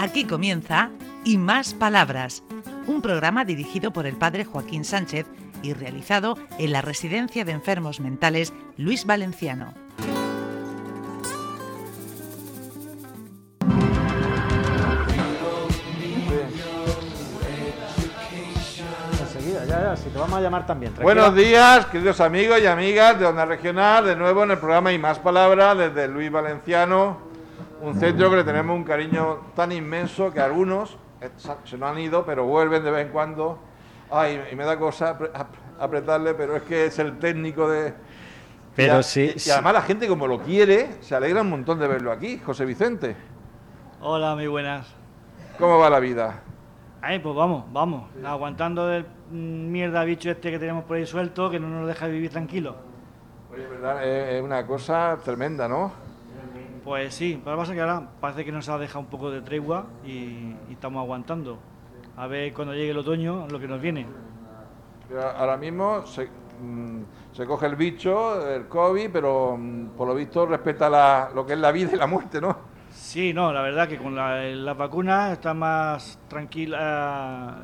Aquí comienza Y Más Palabras, un programa dirigido por el padre Joaquín Sánchez y realizado en la Residencia de Enfermos Mentales Luis Valenciano. Enseguida, ya, ya, si te vamos a llamar también. Buenos días, queridos amigos y amigas de Onda Regional, de nuevo en el programa Y Más Palabras desde Luis Valenciano, un centro que le tenemos un cariño tan inmenso que algunos eh, se nos han ido, pero vuelven de vez en cuando. Ay, y me da cosa apre- ap- apretarle, pero es que es el técnico de... Pero y, sí, y además la gente como lo quiere, se alegra un montón de verlo aquí, José Vicente. Hola, muy buenas. ¿Cómo va la vida? Ay, pues vamos, vamos. Aguantando del mm, mierda bicho este que tenemos por ahí suelto, que no nos deja vivir tranquilo. Oye, verdad, es una cosa tremenda, ¿no? Pues sí, pero lo que pasa es que ahora parece que nos ha dejado un poco de tregua y, y estamos aguantando. A ver cuando llegue el otoño lo que nos viene. Ahora mismo se, mm, se coge el bicho, el COVID, pero mm, por lo visto respeta la- lo que es la vida y la muerte, ¿no? Sí, no, la verdad que con la- las vacunas está más tranquila,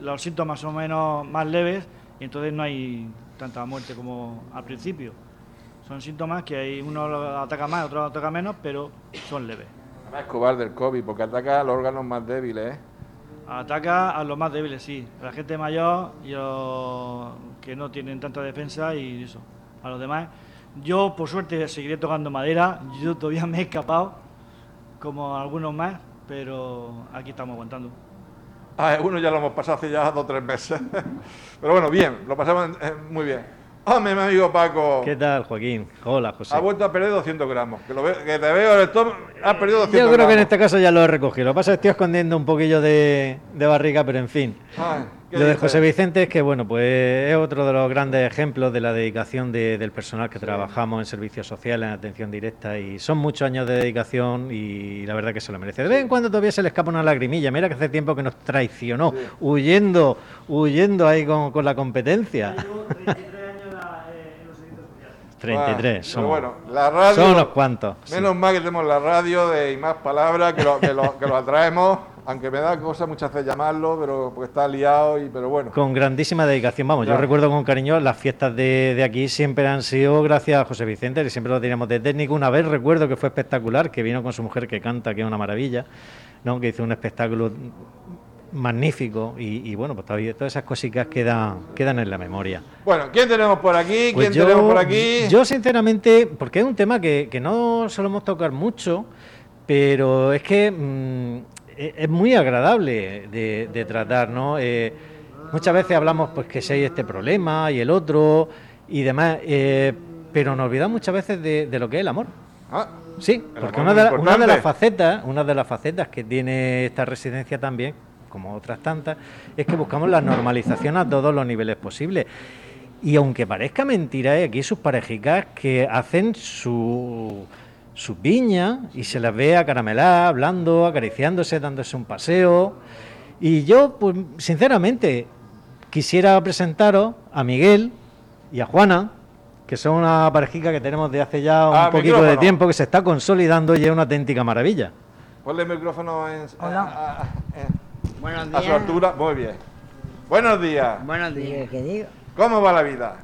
los síntomas son menos más leves y entonces no hay tanta muerte como al principio. Son síntomas que hay uno lo ataca más, otro lo ataca menos, pero son leves. Además es cobarde el COVID, porque ataca a los órganos más débiles, ¿eh? Ataca a los más débiles, sí. A la gente mayor y a los que no tienen tanta defensa y eso. A los demás. Yo, por suerte, seguiré tocando madera. Yo todavía me he escapado, como algunos más, pero aquí estamos aguantando. Ah, uno ya lo hemos pasado hace ya dos o tres meses. Pero bueno, bien, lo pasamos muy bien. Hombre, mi amigo Paco, ¿Qué tal, Joaquín? Hola, José. ha vuelto a perder 200 gramos. Que, lo ve- que te veo el estómago, has perdido 200 Yo creo que en gramos. este caso ya lo he recogido. Lo que pasa es que estoy escondiendo un poquillo de, de barriga, pero en fin. Ay, ¿qué Lo de? José Vicente es que, bueno, pues es otro de los grandes ejemplos de la dedicación de- del personal que trabajamos en servicios sociales, en atención directa, y son muchos años de dedicación y la verdad que se lo merece. De vez en cuando todavía se le escapa una lagrimilla. Mira que hace tiempo que nos traicionó, Sí. huyendo, huyendo ahí con, con la competencia. 33, Bueno, somos, pero bueno, la radio... son unos cuantos. sí. Menos mal que tenemos la radio de y más palabras, que lo, que lo, que lo atraemos, aunque me da cosa muchas veces llamarlo, pero porque está liado, y, pero bueno. Con grandísima dedicación, vamos, yo recuerdo con cariño las fiestas de, de aquí siempre han sido gracias a José Vicente, que siempre lo teníamos de técnico. Una vez recuerdo que fue espectacular, que vino con su mujer que canta, que es una maravilla, ¿no? que hizo un espectáculo magnífico y, y bueno, pues todavía todas esas cositas quedan, quedan en la memoria. Bueno, ¿quién tenemos por aquí? Pues ¿Quién tenemos por aquí? Yo, sinceramente, porque es un tema que, que no solemos tocar mucho, pero es que mm, e- es muy agradable de, de tratar, ¿no? Eh, muchas veces hablamos pues que si hay este problema y el otro y demás, eh, pero nos olvidamos muchas veces de, de lo que es el amor. Ah, Sí, porque una de, la- una de importante. las facetas, una de las facetas que tiene esta residencia también, como otras tantas, es que buscamos la normalización a todos los niveles posibles. Y aunque parezca mentira, hay aquí sus parejicas que hacen su sus viñas y se las ve acaramelar, hablando, acariciándose, dándose un paseo. Y yo, pues, sinceramente, quisiera presentaros a Miguel y a Juana, que son una parejica que tenemos de hace ya un Ah, poquito de tiempo, que se está consolidando y es una auténtica maravilla. ponle el micrófono en, a, a- a- Buenos a su días. altura. Muy bien. Buenos días. Buenos días. ¿Qué digo? ¿Cómo va la vida?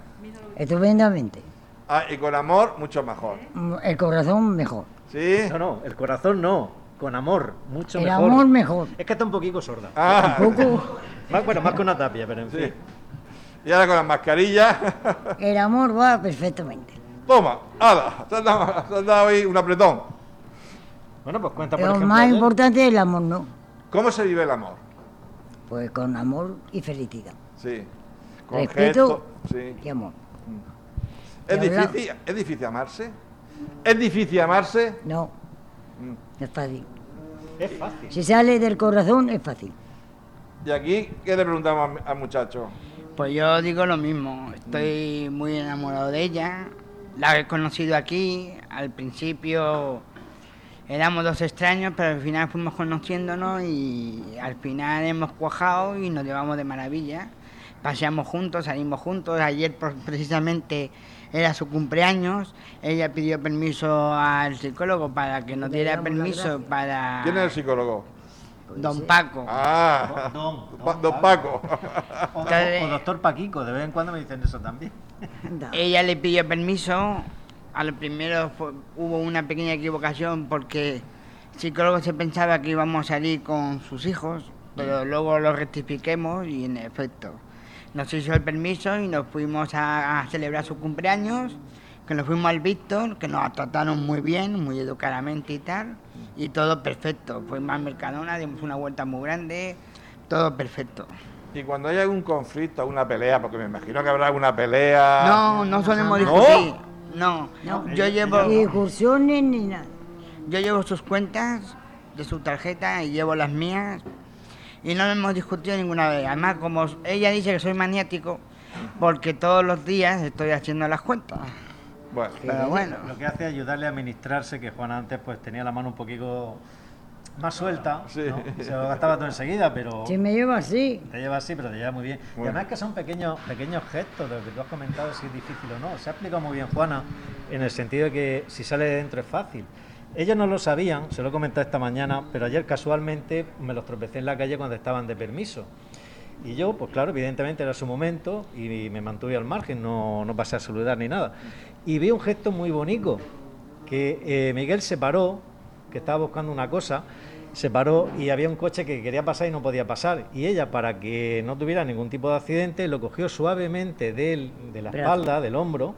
Estupendamente. Ah, y con amor, mucho mejor. Mm, El corazón mejor. ¿Sí? No, no, el corazón no, con amor, mucho El mejor. amor mejor. Es que está un poquito sorda. Ah, Un poco. Más, bueno, más con una tapia, pero en sí. fin. Y ahora con las mascarillas. El amor va perfectamente. Toma, hala, te has dado, te has dado ahí un apretón. Bueno, pues cuenta, por Lo ejemplo. más ayer- importante es el amor, ¿no? ¿Cómo se vive el amor? Pues con amor y felicidad. Sí. Con Respeto gestos, sí. y amor. ¿Es Y difícil, ¿Es difícil amarse? ¿Es difícil amarse? No, Mm. es fácil. Es fácil. Si sale del corazón es fácil. Y aquí, ¿qué le preguntamos al, al muchacho? Pues yo digo lo mismo. Estoy muy enamorado de ella. La he conocido aquí. Al principio éramos dos extraños, pero al final fuimos conociéndonos y al final hemos cuajado y nos llevamos de maravilla. Paseamos juntos, salimos juntos. Ayer precisamente era su cumpleaños. Ella pidió permiso al psicólogo para que nos diera permiso para... ¿Quién es el psicólogo? Don Paco. Ah, Don, Pa- don don Paco. O, Entonces- o doctor Paquico, de vez en cuando me dicen eso también. Ella le pidió permiso. Al primero fue- hubo una pequeña equivocación porque el psicólogo se pensaba que íbamos a salir con sus hijos, pero luego lo rectifiquemos y en efecto nos hizo el permiso y nos fuimos a, a celebrar su cumpleaños, que nos fuimos al Víctor, que nos trataron muy bien, muy educadamente y tal, y todo perfecto. Fuimos al Mercadona, dimos una vuelta muy grande, todo perfecto. Y cuando hay algún conflicto, alguna pelea, porque me imagino que habrá alguna pelea. No, no solemos ¿No? discutir. No, No. yo llevo... Ni excursiones ni nada. Yo llevo sus cuentas de su tarjeta y llevo las mías y no hemos discutido ninguna vez. Además, como ella dice que soy maniático, porque todos los días estoy haciendo las cuentas. Bueno, Pero bueno, Lo que hace es ayudarle a administrarse, que Juan antes pues tenía la mano un poquito más suelta, Sí. ¿no? se lo gastaba todo enseguida, pero Si me lleva así. te lleva así, pero te lleva muy bien. Y Bueno. además que son pequeños, pequeños gestos de lo que tú has comentado, si es difícil o no. Se ha explicado muy bien Juana, en el sentido de que si sale de dentro es fácil. Ellos no lo sabían, se lo he comentado esta mañana, pero ayer casualmente me los tropecé en la calle cuando estaban de permiso. Y yo, pues claro, evidentemente era su momento y me mantuve al margen, no, no pasé a saludar ni nada. Y vi un gesto muy bonito, que eh, Miguel se paró, que estaba buscando una cosa, se paró y había un coche que quería pasar y no podía pasar. Y ella, para que no tuviera ningún tipo de accidente, lo cogió suavemente del- de la espalda, del hombro,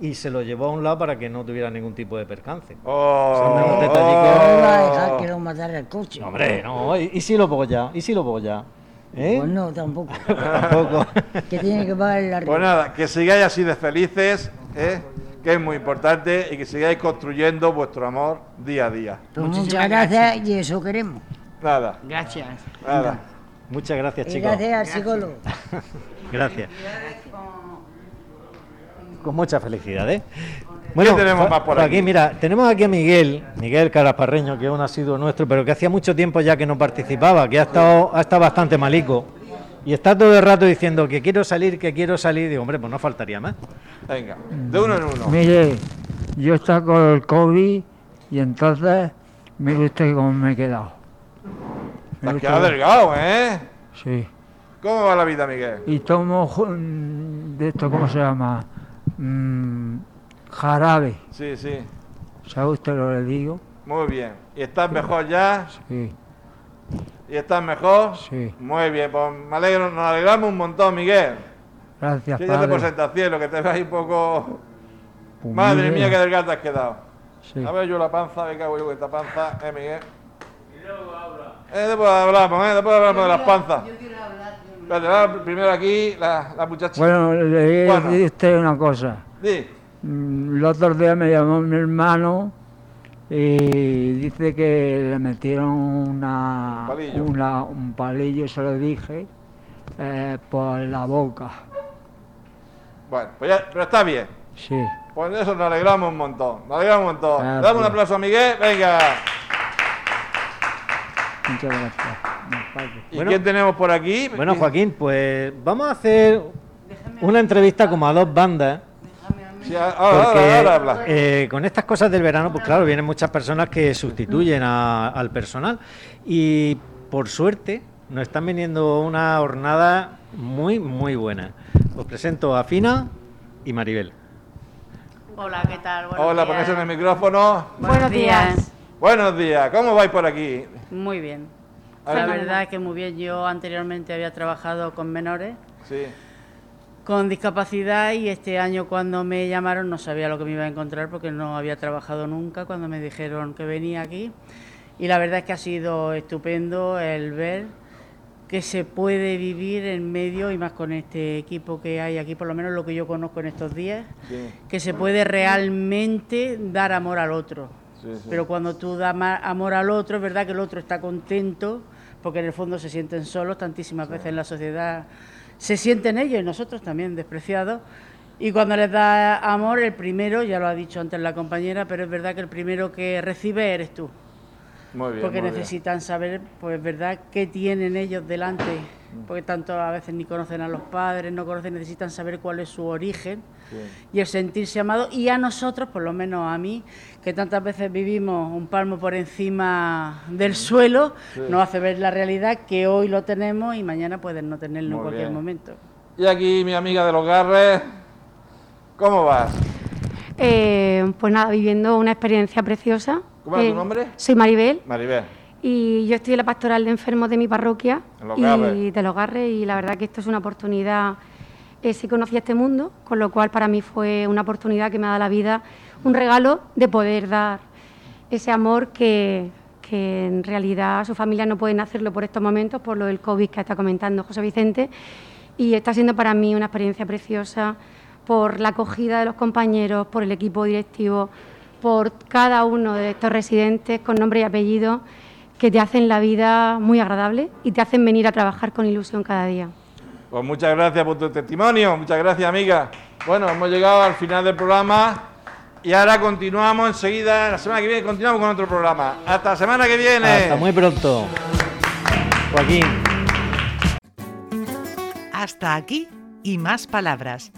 y se lo llevó a un lado para que no tuviera ningún tipo de percance. Oh, Son unos No detallicos. iba a dejar que lo matara el coche. No, hombre, no, y, y si lo pongo ya, y si lo pongo ya. ¿Eh? Pues no, tampoco. Tampoco. que tiene que pagar la Pues nada, que sigáis así de felices, ¿eh? Que es muy importante, y que sigáis construyendo vuestro amor día a día. Pues Muchísimas muchas gracias y eso queremos. Nada, gracias. nada. Muchas gracias, Y chicos. gracias al psicólogo. Gracias. Con mucha felicidad, ¿eh? tenemos Jo- más por Joaquín, aquí? mira, tenemos aquí a Miguel, Miguel Carasparreño, que es un asiduo nuestro, pero que hacía mucho tiempo ya que no participaba, que ha estado, ha estado bastante malico. Y está todo el rato diciendo que quiero salir, que quiero salir. Digo, hombre, pues no faltaría más. Venga, de uno en uno. Mire, yo estaba con el COVID y entonces mire usted cómo me he quedado. Te has quedado delgado, ¿eh? Sí. ¿Cómo va la vida, Miguel? Y tomo mm, de esto, ¿cómo se llama? Mm, jarabe. Sí, sí, ¿Sabe usted lo que le digo? muy bien. ¿Y estás mejor ya? Sí, ¿Y estás mejor? sí. Muy bien, pues me alegro, nos alegramos un montón, Miguel. Gracias, Que ya te padre. presenta al cielo, que te veas un poco... Pues Madre mía, qué delgado te has quedado. sí. A ver yo la panza, me cago yo con esta panza, eh, Miguel. Eh, después hablamos, eh, después hablamos de las panzas. Espérate, va primero aquí, la, la muchacha. Bueno, le a Bueno. una cosa. Di. Mm, El otro día me llamó mi hermano y dice que le metieron una, Un palillo. una- un palillo, se lo dije, eh, por la boca. Bueno, pues ya, pero está bien. Sí. Pues de eso nos alegramos un montón. Nos alegramos un montón. Gracias. Le Damos un aplauso a Miguel, venga. Muchas gracias. ¿Y Bueno. quién tenemos por aquí? Bueno, Joaquín, pues vamos a hacer una entrevista como a dos bandas. Sí, ahora, ahora, Porque ahora habla. eh, con estas cosas del verano, pues claro, vienen muchas personas que sustituyen a- al personal. Y por suerte nos están viniendo una jornada muy, muy buena. Os presento a Fina y Maribel. Hola, ¿qué tal? Buenos Hola, días. en el micrófono. Buenos días. Buenos días, ¿cómo vais por aquí? Muy bien. La ver, verdad es que muy bien. Yo anteriormente había trabajado con menores Sí. Con discapacidad y este año cuando me llamaron no sabía lo que me iba a encontrar porque no había trabajado nunca cuando me dijeron que venía aquí. Y la verdad es que ha sido estupendo el ver que se puede vivir en medio y más con este equipo que hay aquí, por lo menos lo que yo conozco en estos días, que se puede realmente dar amor al otro. sí, sí. Pero cuando tú das amor al otro, es verdad que el otro está contento, porque en el fondo se sienten solos, tantísimas veces en la sociedad se sienten ellos y nosotros también despreciados. Y cuando les da amor, el primero, ya lo ha dicho antes la compañera, pero es verdad que el primero que recibe eres tú, Muy bien. porque muy bien. necesitan saber, pues verdad, qué tienen ellos delante porque tanto a veces ni conocen a los padres, no conocen, necesitan saber cuál es su origen y el sentirse amado. Y a nosotros, por lo menos a mí, que tantas veces vivimos un palmo por encima del suelo, nos hace ver la realidad que hoy lo tenemos y mañana pueden no tenerlo en cualquier bien. momento. Y aquí mi amiga de los Garres, ¿cómo vas? Eh, pues nada, viviendo una experiencia preciosa. ¿Cómo era tu Eh, nombre? Soy Maribel Maribel. Y yo estoy en la pastoral de enfermos de mi parroquia y de los Garres y la verdad que esto es una oportunidad. Eh, sí conocía este mundo, con lo cual para mí fue una oportunidad que me ha dado la vida, un regalo de poder dar ese amor que, que en realidad su familia no pueden hacerlo por estos momentos, por lo del COVID que está comentando José Vicente. Y está siendo para mí una experiencia preciosa por la acogida de los compañeros, por el equipo directivo, por cada uno de estos residentes con nombre y apellido que te hacen la vida muy agradable y te hacen venir a trabajar con ilusión cada día. Pues muchas gracias por tu testimonio, muchas gracias amiga. Bueno, hemos llegado al final del programa y ahora continuamos enseguida, la semana que viene continuamos con otro programa. Hasta la semana que viene. Hasta muy pronto. Joaquín. Hasta aquí y más palabras.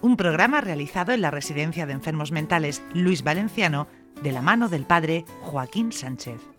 Un programa realizado en la Residencia de Enfermos Mentales Luis Valenciano de la mano del padre Joaquín Sánchez.